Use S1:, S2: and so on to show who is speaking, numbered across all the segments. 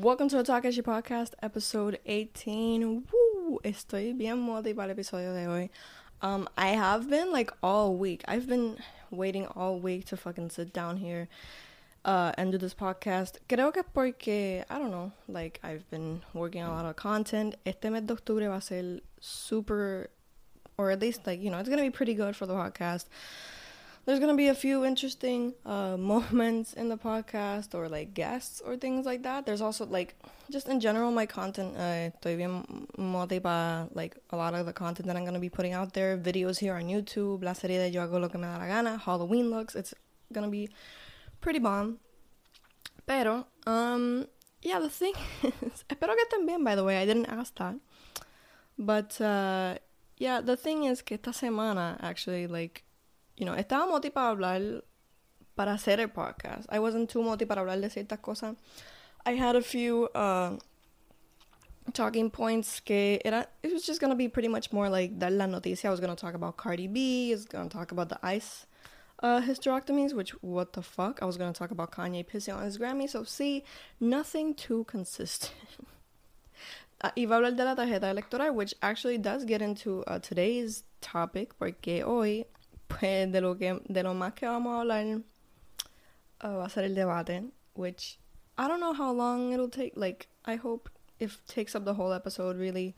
S1: Welcome to the Talk Takashi Podcast, episode 18. Woo! Estoy bien modi para el episodio de hoy. Um, I have been like all week. I've been waiting all week to fucking sit down here uh, and do this podcast. Creo que porque, I don't know, like I've been working on a lot of content. Este mes de octubre va a ser super, or at least like, you know, it's gonna be pretty good for the podcast there's gonna be a few interesting uh, moments in the podcast or like guests or things like that. There's also like just in general my content. Uh, estoy bien motivada like a lot of the content that I'm gonna be putting out there. Videos here on YouTube. La serie de Yo hago lo que me da la gana. Halloween looks. It's gonna be pretty bomb. Pero um yeah, the thing is, espero que estén bien. By the way, I didn't ask that, but uh, yeah, the thing is que esta semana actually like you know, estaba moti para hablar, para hacer el podcast. I wasn't too moti para hablar de ciertas cosas. I had a few uh, talking points que era, it was just gonna be pretty much more like dar la noticia. I was gonna talk about Cardi B, I was gonna talk about the ICE uh, hysterectomies, which, what the fuck? I was gonna talk about Kanye pissing on his Grammy. So, see, nothing too consistent. uh, iba a hablar de la tarjeta electoral, which actually does get into uh, today's topic, porque hoy pues de lo que de lo más que vamos a hablar uh, va a ser el debate, which I don't know how long it'll take. Like I hope it takes up the whole episode really.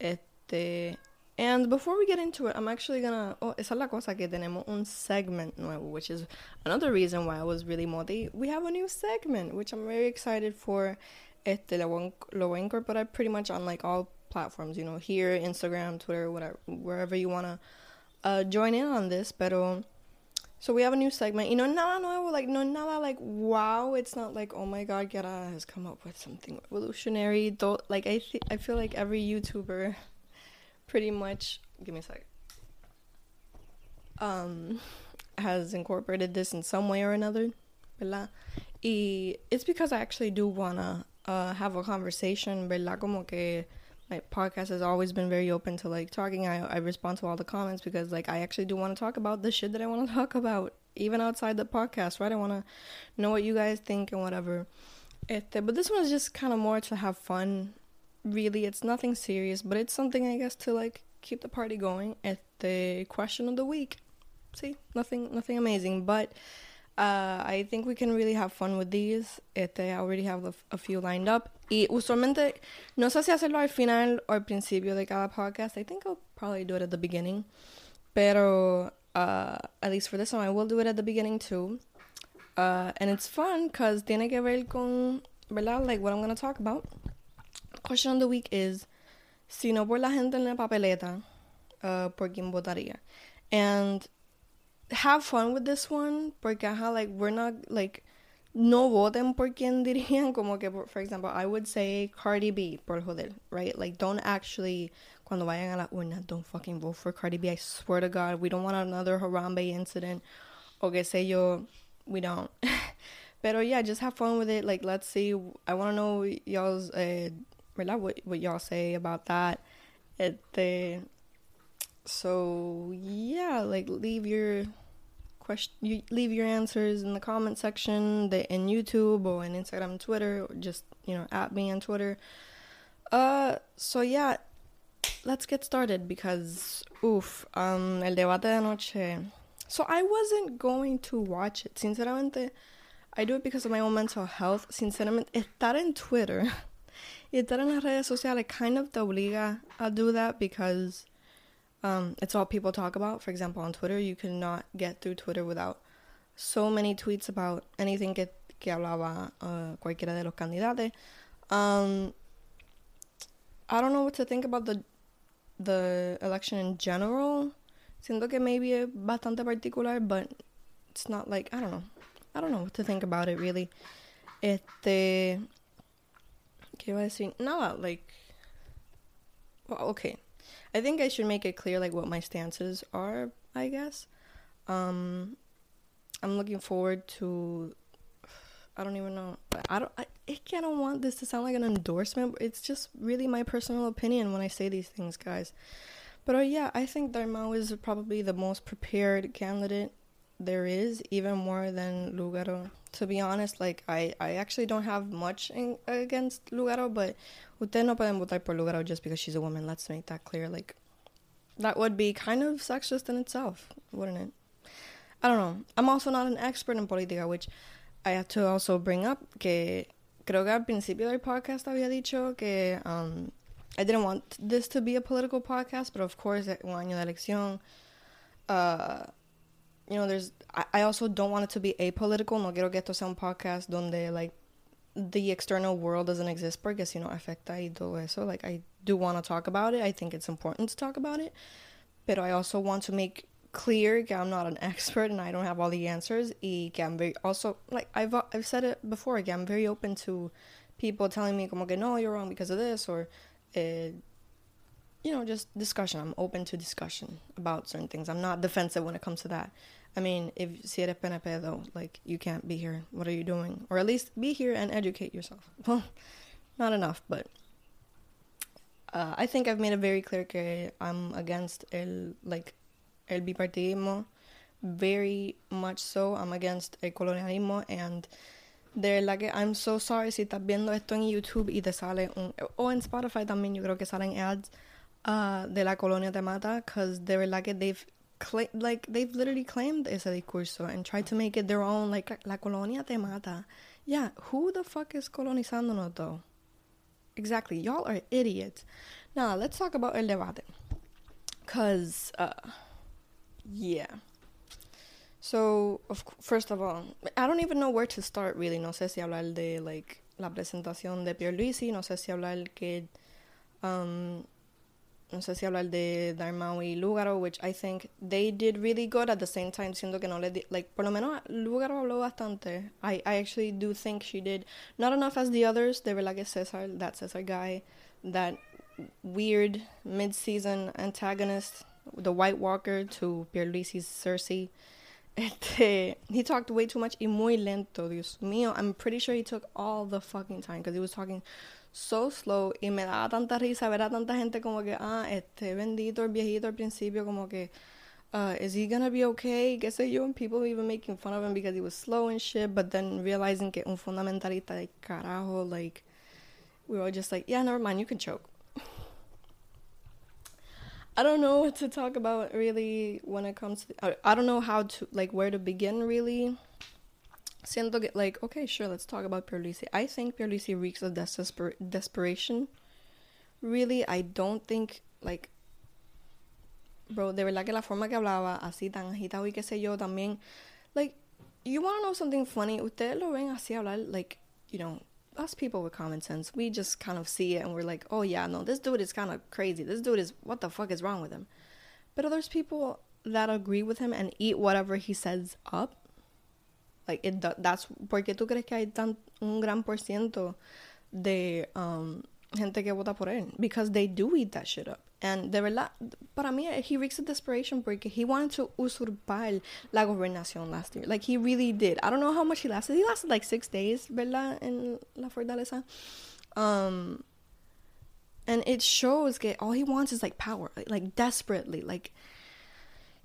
S1: Este and before we get into it, I'm actually gonna. Oh, esa es la cosa que tenemos un segment nuevo, which is another reason why I was really moody. We have a new segment, which I'm very excited for. Este lo voy, lo voy a incorporar pretty much on like all platforms, you know, here, Instagram, Twitter, whatever, wherever you wanna uh, join in on this, pero so we have a new segment. You know, nada nuevo, like no nada like wow. It's not like oh my god, Gera has come up with something revolutionary. Though, like I th- I feel like every YouTuber, pretty much. Give me a sec. Um, has incorporated this in some way or another, ¿verdad? Y it's because I actually do wanna uh have a conversation, ¿verdad? Como que my podcast has always been very open to like talking. I, I respond to all the comments because like I actually do want to talk about the shit that I want to talk about, even outside the podcast, right? I want to know what you guys think and whatever. But this one is just kind of more to have fun. Really, it's nothing serious, but it's something I guess to like keep the party going. At the question of the week, see, nothing, nothing amazing, but uh, I think we can really have fun with these. Este, I already have a, few lined up. Y usualmente, no sé si hacerlo al final o al principio de cada podcast. I think I'll probably do it at the beginning. Pero, uh, at least for this one, I will do it at the beginning too. Uh, and it's fun because tiene que ver con, ¿verdad? Like what I'm going to talk about. Question of the week is, si no por la gente en la papeleta, uh, ¿por quién votaría? And have fun with this one porque ajá, like we're not like no voten por quien dirían como que for example I would say Cardi B por joder right? Like don't actually cuando vayan a la urna don't fucking vote for Cardi B. I swear to God we don't want another Harambe incident. O que sé yo we don't. Pero yeah just have fun with it. Like let's see. I want to know y'all's uh. What, what y'all say about that. Este so yeah like leave your question you leave your answers in the comment section the, in youtube or in instagram twitter or just you know at me on twitter. Uh so yeah let's get started because oof um el debate de noche so i wasn't going to watch it. Sinceramente i do it because of my own mental health. Sinceramente estar en twitter y estar en las redes sociales kind of te obliga a do that because um, it's all people talk about. For example, on Twitter, you cannot get through Twitter without so many tweets about anything que, que hablaba uh, cualquiera de los. Um, I don't know what to think about the the election in general. Siento que maybe bastante particular, but it's not like I don't know. I don't know what to think about it really. Este, ¿qué iba a decir? Nada, like, well, okay. I think I should make it clear like what my stances are, I guess. Um I'm looking forward to I don't even know. I don't I, I don't want this to sound like an endorsement. It's just really my personal opinion when I say these things, guys. But uh, yeah, I think Dalmau is probably the most prepared candidate there is, even more than Lugaro. To be honest, like I, I actually don't have much in, against Lugaro, but usted no pueden votar por Lugaro just because she's a woman. Let's make that clear. Like that would be kind of sexist in itself, wouldn't it? I don't know. I'm also not an expert in política, which I have to also bring up que creo que al principio del podcast había dicho que um, I didn't want this to be a political podcast, but of course, un año de elección, uh, you know, there's. I, I also don't want it to be apolitical. No quiero que esto sea un podcast donde like the external world doesn't exist porque you know afecta y todo eso. Like I do want to talk about it. I think it's important to talk about it, but I also want to make clear I'm not an expert and I don't have all the answers. Y que I'm very also like I've I've said it before. Again, I'm very open to people telling me como que no, you're wrong because of this or, uh, you know, just discussion. I'm open to discussion about certain things. I'm not defensive when it comes to that. I mean, if si eres PNP though, like you can't be here. What are you doing? Or at least be here and educate yourself. Well, not enough, but uh, I think I've made it very clear that I'm against el like el bipartidismo. Very much so. I'm against el colonialismo and de verdad que I'm so sorry si estás viendo esto en YouTube y te sale un o en Spotify también yo creo que salen ads uh, de la colonia te mata because de verdad que they've cla- like they've literally claimed ese discurso and tried to make it their own like la colonia te mata. Yeah who the fuck is colonizándonos though? Exactly. Y'all are idiots. Now let's talk about el debate. Because uh yeah. So of, first of all i don't even know where to start really. No sé si hablar de like la presentación de Pierluisi no sé si hablar que um no sé si hablar de Dalmau y Lugaro, which I think they did really good at the same time, siendo que no le di, like, por lo menos Lugaro habló bastante. I, I actually do think she did not enough as the others. De verdad que Cesar, that Cesar guy, that weird mid-season antagonist, the White Walker to Pierluisi's Cersei. Este, he talked way too much y muy lento, Dios mío. I'm pretty sure he took all the fucking time because he was talking so slow y me daba tanta risa ver a tanta gente como que, ah, este bendito el viejito al principio, como que, uh, is he gonna be okay? Qué sé yo, and people even making fun of him because he was slow and shit, but then realizing que un fundamentalista de carajo, like, we were just like, yeah, never mind, you can choke. I don't know what to talk about really when it comes to, I, don't know how to, like, where to begin really siento que, like, okay, sure, let's talk about Pierluisi. I think Pierluisi reeks of desper- desperation. Really, I don't think, like, bro, de verdad que la forma que hablaba, así tan agitado y qué sé yo, también, like, you want to know something funny? Ustedes lo ven así hablar, like, you know, us people with common sense, we just kind of see it and we're like, oh yeah, no, this dude is kind of crazy. This dude is, what the fuck is wrong with him? But there's people that agree with him and eat whatever he says up like it that's porque tú crees que hay tan un gran por ciento de um, gente que vota por él because they do eat that shit up and de verdad para mí he reeks a desperation break. he wanted to usurpar la gobernación last year like he really did I don't know how much he lasted he lasted like six days verdad en la fortaleza um and it shows that all he wants is like power like, like desperately like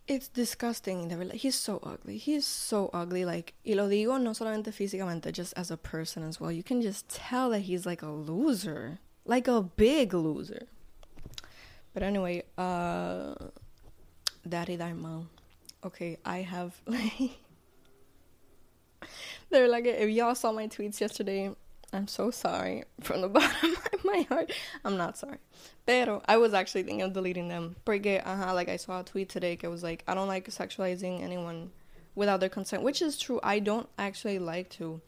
S1: it's disgusting. He's so ugly. He's so ugly. Like, y lo digo no solamente físicamente, just as a person as well. You can just tell that he's like a loser. Like a big loser. But anyway, uh Daddy mom. Okay, I have like They're like if y'all saw my tweets yesterday, I'm so sorry from the bottom of my heart. I'm not sorry. Pero I was actually thinking of deleting them. Porque, uh-huh, like I saw a tweet today that was like, I don't like sexualizing anyone without their consent, which is true. I don't actually like to.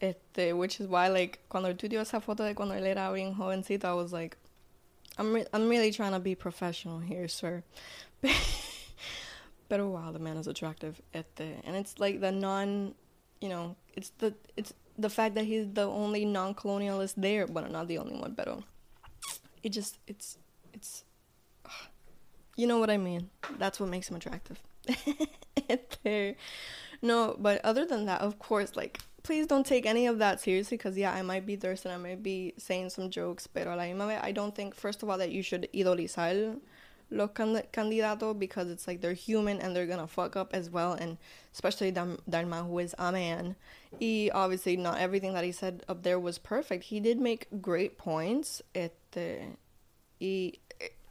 S1: Este, which is why, like, cuando tuiteó esa foto de cuando él era bien jovencito, I was like, I'm, re- I'm really trying to be professional here, sir. Pero wow, the man is attractive. Este, and it's like the non, you know, it's the, it's the fact that he's the only non-colonialist there, well, not the only one, but oh, it just it's it's you know what I mean. That's what makes him attractive. there. No, but other than that, of course, like please don't take any of that seriously because yeah, I might be thirsty, and I might be saying some jokes, pero la misma vez, I don't think first of all that you should idolizar los candidatos because it's like they're human and they're gonna fuck up as well, and especially Dalmau, who is a man. He obviously not everything that he said up there was perfect. He did make great points. Este, y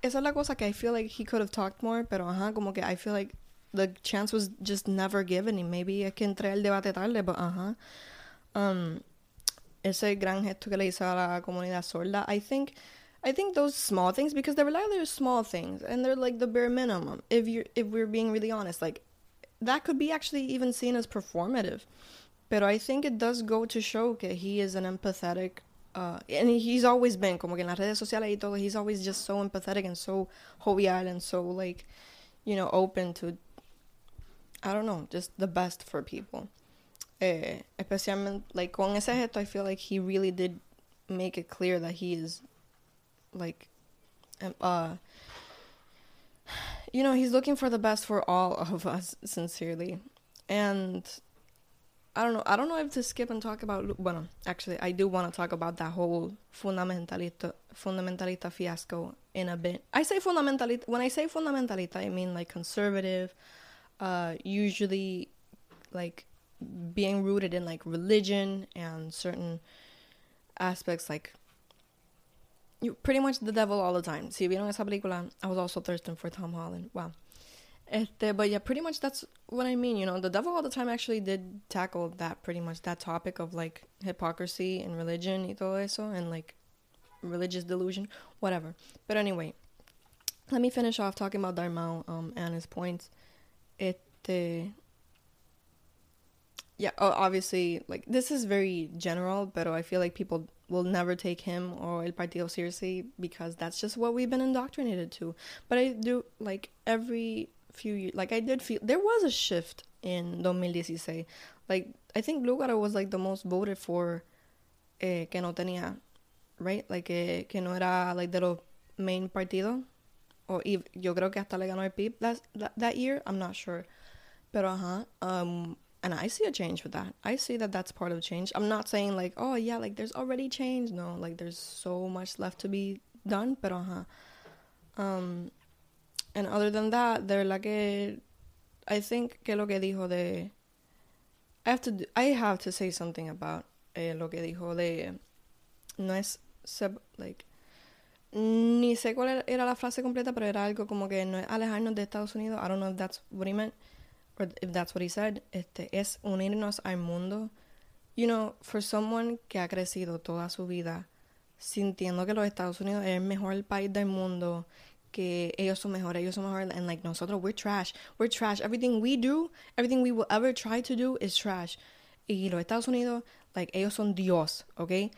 S1: esa es la cosa que I feel like he could have talked more, pero ajá, como que I feel like the chance was just never given. Y maybe es que entré al debate tarde, ajá. Um, ese gran gesto que le hizo a la comunidad sorda, I think I think those small things because they're like they're small things and they're like the bare minimum. If you if we're being really honest, like that could be actually even seen as performative. But I think it does go to show that he is an empathetic uh, and he's always been como que en las redes sociales y todo, he's always just so empathetic and so jovial and so like, you know, open to I don't know, just the best for people. Eh, especialmente like con ese gesto, I feel like he really did make it clear that he is like uh you know he's looking for the best for all of us sincerely and i don't know i don't know if to skip and talk about well actually i do want to talk about that whole fundamentalista fundamentalista fiasco in a bit i say fundamentalista when i say fundamentalista i mean like conservative uh usually like being rooted in like religion and certain aspects like you pretty much the devil all the time. Si vieron esa película, I was also thirsting for Tom Holland. Wow. Este, but yeah, pretty much that's what I mean. You know, the devil all the time actually did tackle that pretty much that topic of like hypocrisy and religion y todo eso and like religious delusion, whatever. But anyway, let me finish off talking about Dalmau um, and his points. Este, yeah, obviously, like this is very general, but I feel like people will never take him or El Partido seriously because that's just what we've been indoctrinated to. But I do like every few years, like I did feel there was a shift in 2016. Like I think Lugaro was like the most voted for eh, que no tenía, right? Like eh, que no era like los main partido. Or even, yo creo que hasta le ganó el PIP that, that, that year. I'm not sure. Pero ajá. Um, and I see a change with that. I see that that's part of change. I'm not saying like, oh yeah, like there's already change. No, like there's so much left to be done. Pero uh-huh. Um, and other than that, they're like I think que lo que dijo de, I have to do, I have to say something about eh, lo que dijo de, no es like, ni sé cuál era la frase completa, pero era algo como que no es alejarnos de Estados Unidos. I don't know if that's what he meant or if that's what he said, este, es unirnos al mundo. You know, for someone que ha crecido toda su vida sintiendo que los Estados Unidos es el mejor país del mundo, que ellos son mejores, ellos son mejores, and like nosotros, we're trash, we're trash. Everything we do, everything we will ever try to do is trash. Y los Estados Unidos, like ellos son Dios, okay?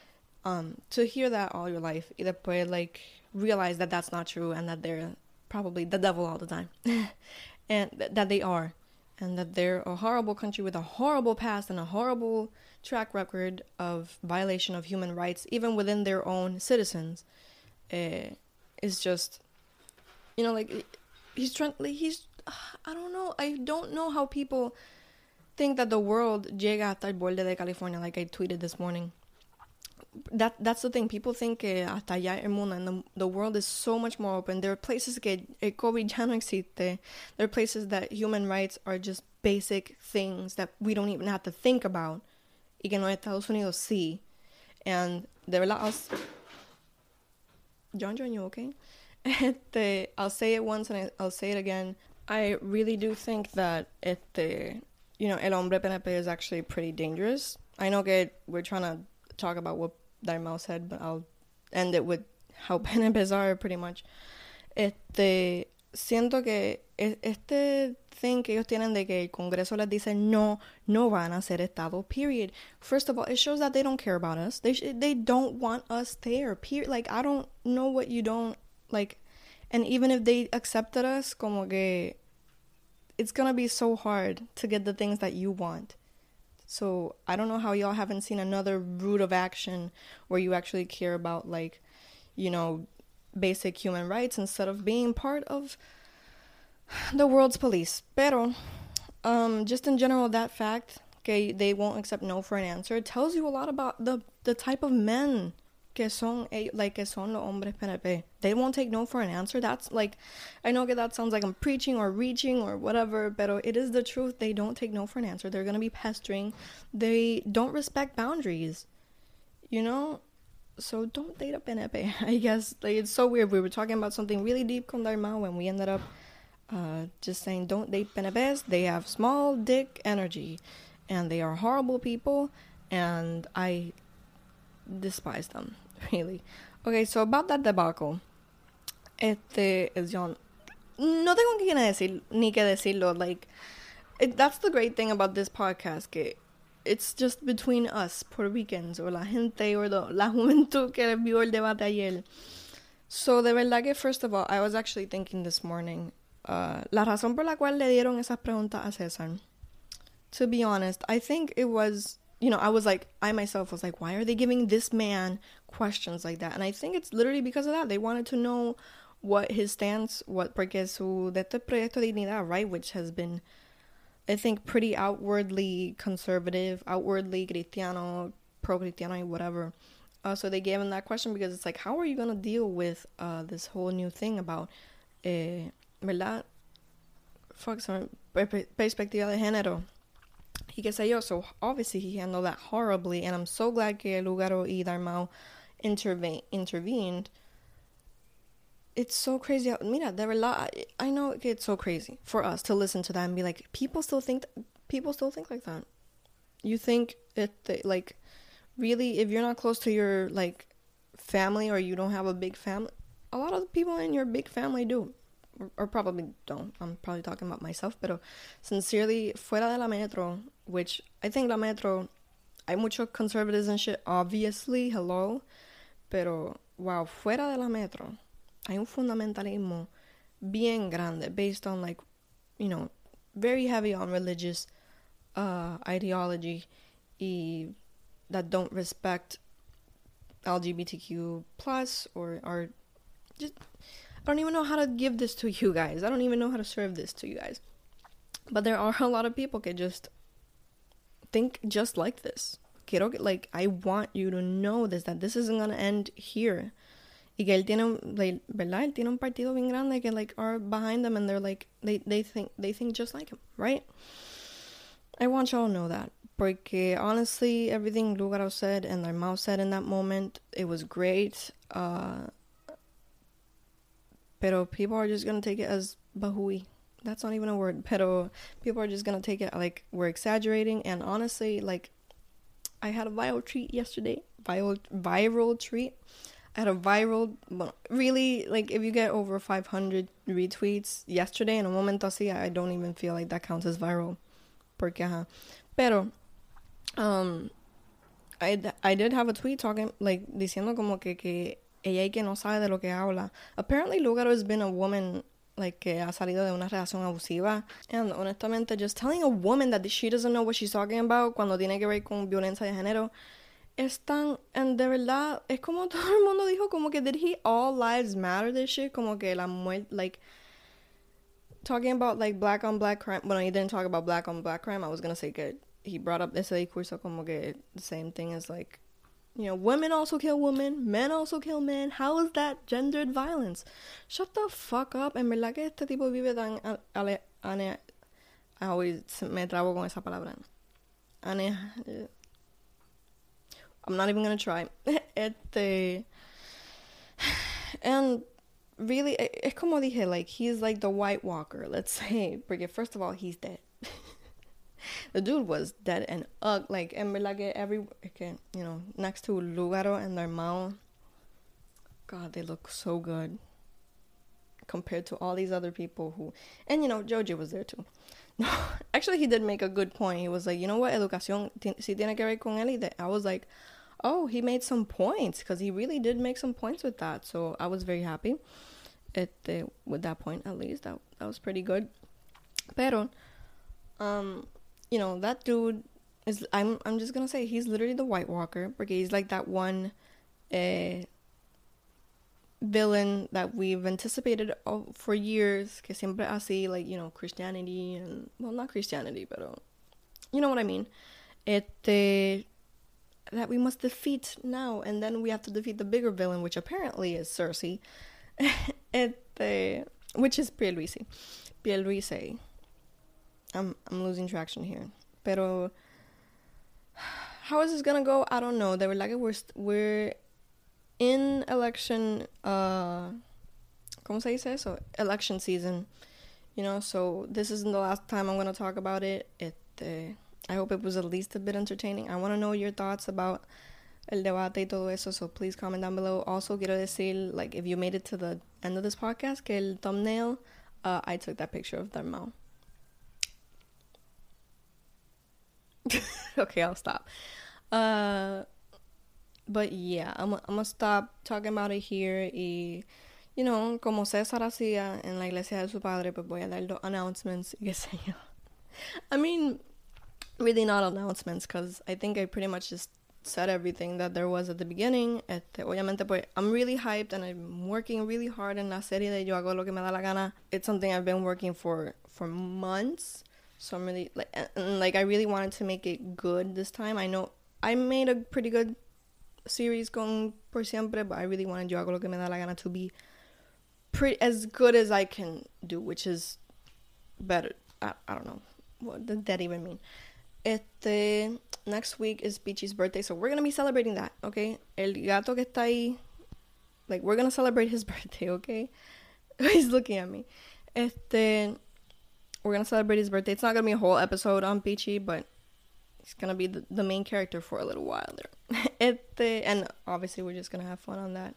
S1: Um, to hear that all your life, y después like realize that that's not true and that they're probably the devil all the time, and th- that they are and that they're a horrible country with a horrible past and a horrible track record of violation of human rights, even within their own citizens, uh, is just, you know, like he's trying. Like, he's, I don't know. I don't know how people think that the world llega hasta el borde de California, like I tweeted this morning that that's the thing. People think que hasta allá el mundo and the, the world is so much more open. There are places que el COVID ya no existe. There are places that human rights are just basic things that we don't even have to think about. Y que no Estados Unidos sí. And de verdad, John, John, you okay? este, I'll say it once and I'll say it again. I really do think that este, you know, el hombre PNP is actually pretty dangerous. I know that we're trying to talk about what Dalmau said, but I'll end it with how Ben and are pretty much. Este, siento que este thing que ellos tienen de que el Congreso les dice no, no van a ser Estado, period. First of all, it shows that they don't care about us. They they don't want us there, period. Like, I don't know what you don't, like, and even if they accepted us, como que it's gonna be so hard to get the things that you want. So I don't know how y'all haven't seen another route of action where you actually care about like, you know, basic human rights instead of being part of the world's police. Pero um just in general that fact okay they won't accept no for an answer it tells you a lot about the the type of men que son like que son los hombres PNP. They won't take no for an answer. That's like I know that sounds like I'm preaching or reaching or whatever, but it is the truth. They don't take no for an answer. They're going to be pestering. They don't respect boundaries. You know? So don't date a PNP. I guess like it's so weird. We were talking about something really deep con Darma when we ended up uh, just saying don't date PNPs. They have small dick energy and they are horrible people and I despise them really. Okay, so about that debacle. Este es John. No tengo que decir ni que decirlo. Like, it, that's the great thing about this podcast. Que it's just between us, Puerto Ricans, or la gente, or the, la juventud que vio el debate ayer. So, de verdad que, first of all, I was actually thinking this morning, uh, la razón por la cual le dieron esas preguntas a César. To be honest, I think it was you know, I was like, I myself was like, why are they giving this man questions like that? And I think it's literally because of that. They wanted to know what his stance, what, porque su, de este proyecto de dignidad, right, which has been, I think, pretty outwardly conservative, outwardly cristiano, pro cristiano, whatever. Uh, so they gave him that question because it's like, how are you going to deal with uh, this whole new thing about, eh, ¿verdad? Fuck, sorry, perspectiva de género y qué sé yo. So obviously he handled that horribly, and I'm so glad que Lugaro y intervene, intervened. It's so crazy. Mira, de verdad, I know it's so crazy for us to listen to that and be like, people still think, people still think like that. You think it, like, really, if you're not close to your, like, family or you don't have a big family, a lot of people in your big family do or probably don't. I'm probably talking about myself, pero sincerely, fuera de la metro, which I think la metro, hay mucho conservatism shit, obviously, hello, pero wow, fuera de la metro, hay un fundamentalismo bien grande based on like, you know, very heavy on religious uh, ideology y that don't respect LGBTQ plus or are just I don't even know how to give this to you guys. I don't even know how to serve this to you guys. But there are a lot of people that just think just like this. Quiero que, like, I want you to know this, that this isn't gonna end here. Y que él tiene, like, ¿verdad? Él tiene un partido bien grande que, like, are behind them and they're like, they, they think, they think just like him, right? I want y'all to know that. Porque honestly, everything Lugaro said and Dalmau said in that moment, it was great. Uh, Pero people are just gonna take it as bahui. That's not even a word. Pero people are just gonna take it like we're exaggerating. And honestly, like I had a viral treat yesterday. Viral viral treat. I had a viral, really like if you get over 500 retweets yesterday in a moment I don't even feel like that counts as viral. Porque. Pero um I I did have a tweet talking like diciendo como que que ella y que no sabe de lo que habla. Apparently Lugaro has been a woman like ha salido de una relación abusiva. And honestamente, just telling a woman that she doesn't know what she's talking about cuando tiene que ver con violencia de género es tan, and de verdad, es como todo el mundo dijo, como que did he all lives matter this shit? Como que la muerte, like, talking about like black on black crime. Bueno, he didn't talk about black on black crime. I was gonna say que he brought up ese discurso como que the same thing as like you know, women also kill women, men also kill men. How is that gendered violence? Shut the fuck up. En verdad que este tipo vive tan ale, ane, ah, always me trabo con esa palabra. Ane, eh, I'm not even gonna try. este, and really, es como dije, like he's like the White Walker. Let's say, because first of all, he's dead the dude was dead and ugly. Like, en verdad every, que, you know, next to Lugaro and Dalmau, God, they look so good compared to all these other people who, and you know, Joji was there too. No, actually, he did make a good point. He was like, you know what, educación si tiene que ver con él. I was like, oh, he made some points because he really did make some points with that. So I was very happy. At the, with that point, at least that that was pretty good. Pero, um, you know, that dude is I'm I'm just gonna say he's literally the White Walker because he's like that one uh, villain that we've anticipated for years que siempre así like you know Christianity and well not Christianity but you know what I mean este that we must defeat now, and then we have to defeat the bigger villain, which apparently is Cersei, este, which is Pierluisi. Pierluisi. I'm I'm losing traction here, pero how is this gonna go? I don't know. They were like we're we're in election. Uh, ¿Cómo se dice eso? Election season. You know, so this isn't the last time I'm gonna talk about it. It. Uh, I hope it was at least a bit entertaining. I want to know your thoughts about el debate y todo eso, so please comment down below. Also, quiero decir, like, if you made it to the end of this podcast, que el thumbnail, uh, I took that picture of Dalmau. okay, I'll stop. Uh, but yeah, I'm, I'm gonna stop talking about it here y, you know, como César hacía en la iglesia de su padre, pues voy a dar los announcements qué yo. I mean, really not announcements because I think I pretty much just said everything that there was at the beginning. Este, obviamente, pues, I'm really hyped and I'm working really hard in la serie de Yo hago lo que me da la gana. It's something I've been working for for months. So I'm really like, and, like I really wanted to make it good this time. I know I made a pretty good series con por siempre, but I really wanted Yo hago lo que me da la gana to be pretty as good as I can do, which is better. I, I don't know what did that even mean. Este, next week is Peachy's birthday, so we're gonna be celebrating that, okay? El gato que está ahí, like, we're gonna celebrate his birthday, okay? He's looking at me. Este, we're gonna celebrate his birthday. It's not gonna be a whole episode on Peachy, but he's gonna be the, the main character for a little while there. este, and obviously, we're just gonna have fun on that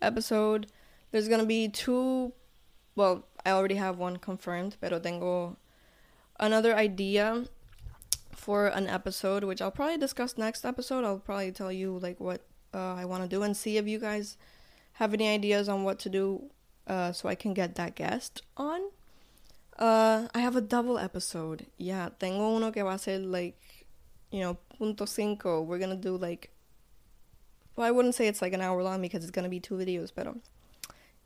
S1: episode. There's gonna be two, well, I already have one confirmed, pero tengo another idea for an episode, which I'll probably discuss next episode. I'll probably tell you like what uh, I want to do and see if you guys have any ideas on what to do, uh, so I can get that guest on. Uh, I have a double episode. Yeah, tengo uno que va a ser like, you know, punto cinco. We're gonna do like, well, I wouldn't say it's like an hour long because it's gonna be two videos, but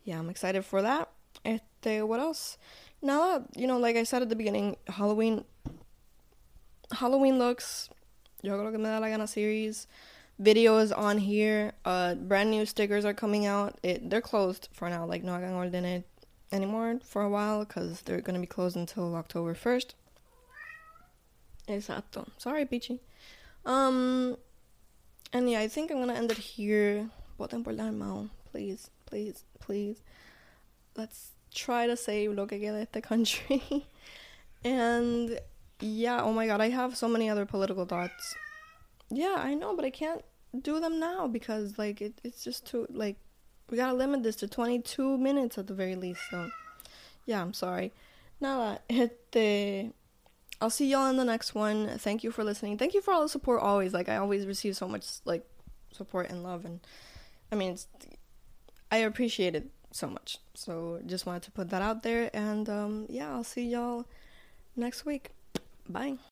S1: yeah, I'm excited for that. Este, what else? Now you know, like I said at the beginning, Halloween Halloween looks, Yo creo que me da la gana series. Videos on here. Uh, brand new stickers are coming out. It they're closed for now. Like no hagan orden anymore for a while because they're gonna be closed until October first. Exacto. Sorry, Peachy. Um, and yeah, I think I'm gonna end it here. Voten por la please, please, please. Let's try to save lo que queda este country. and yeah, oh my god, I have so many other political thoughts. Yeah, I know, but I can't do them now because like it, it's just too like we gotta limit this to 22 minutes at the very least. So yeah, I'm sorry. Nada, este. I'll see y'all in the next one. Thank you for listening. Thank you for all the support always. Like I always receive so much like support and love and I mean I appreciate it so much. So just wanted to put that out there and um yeah, I'll see y'all next week. Bye.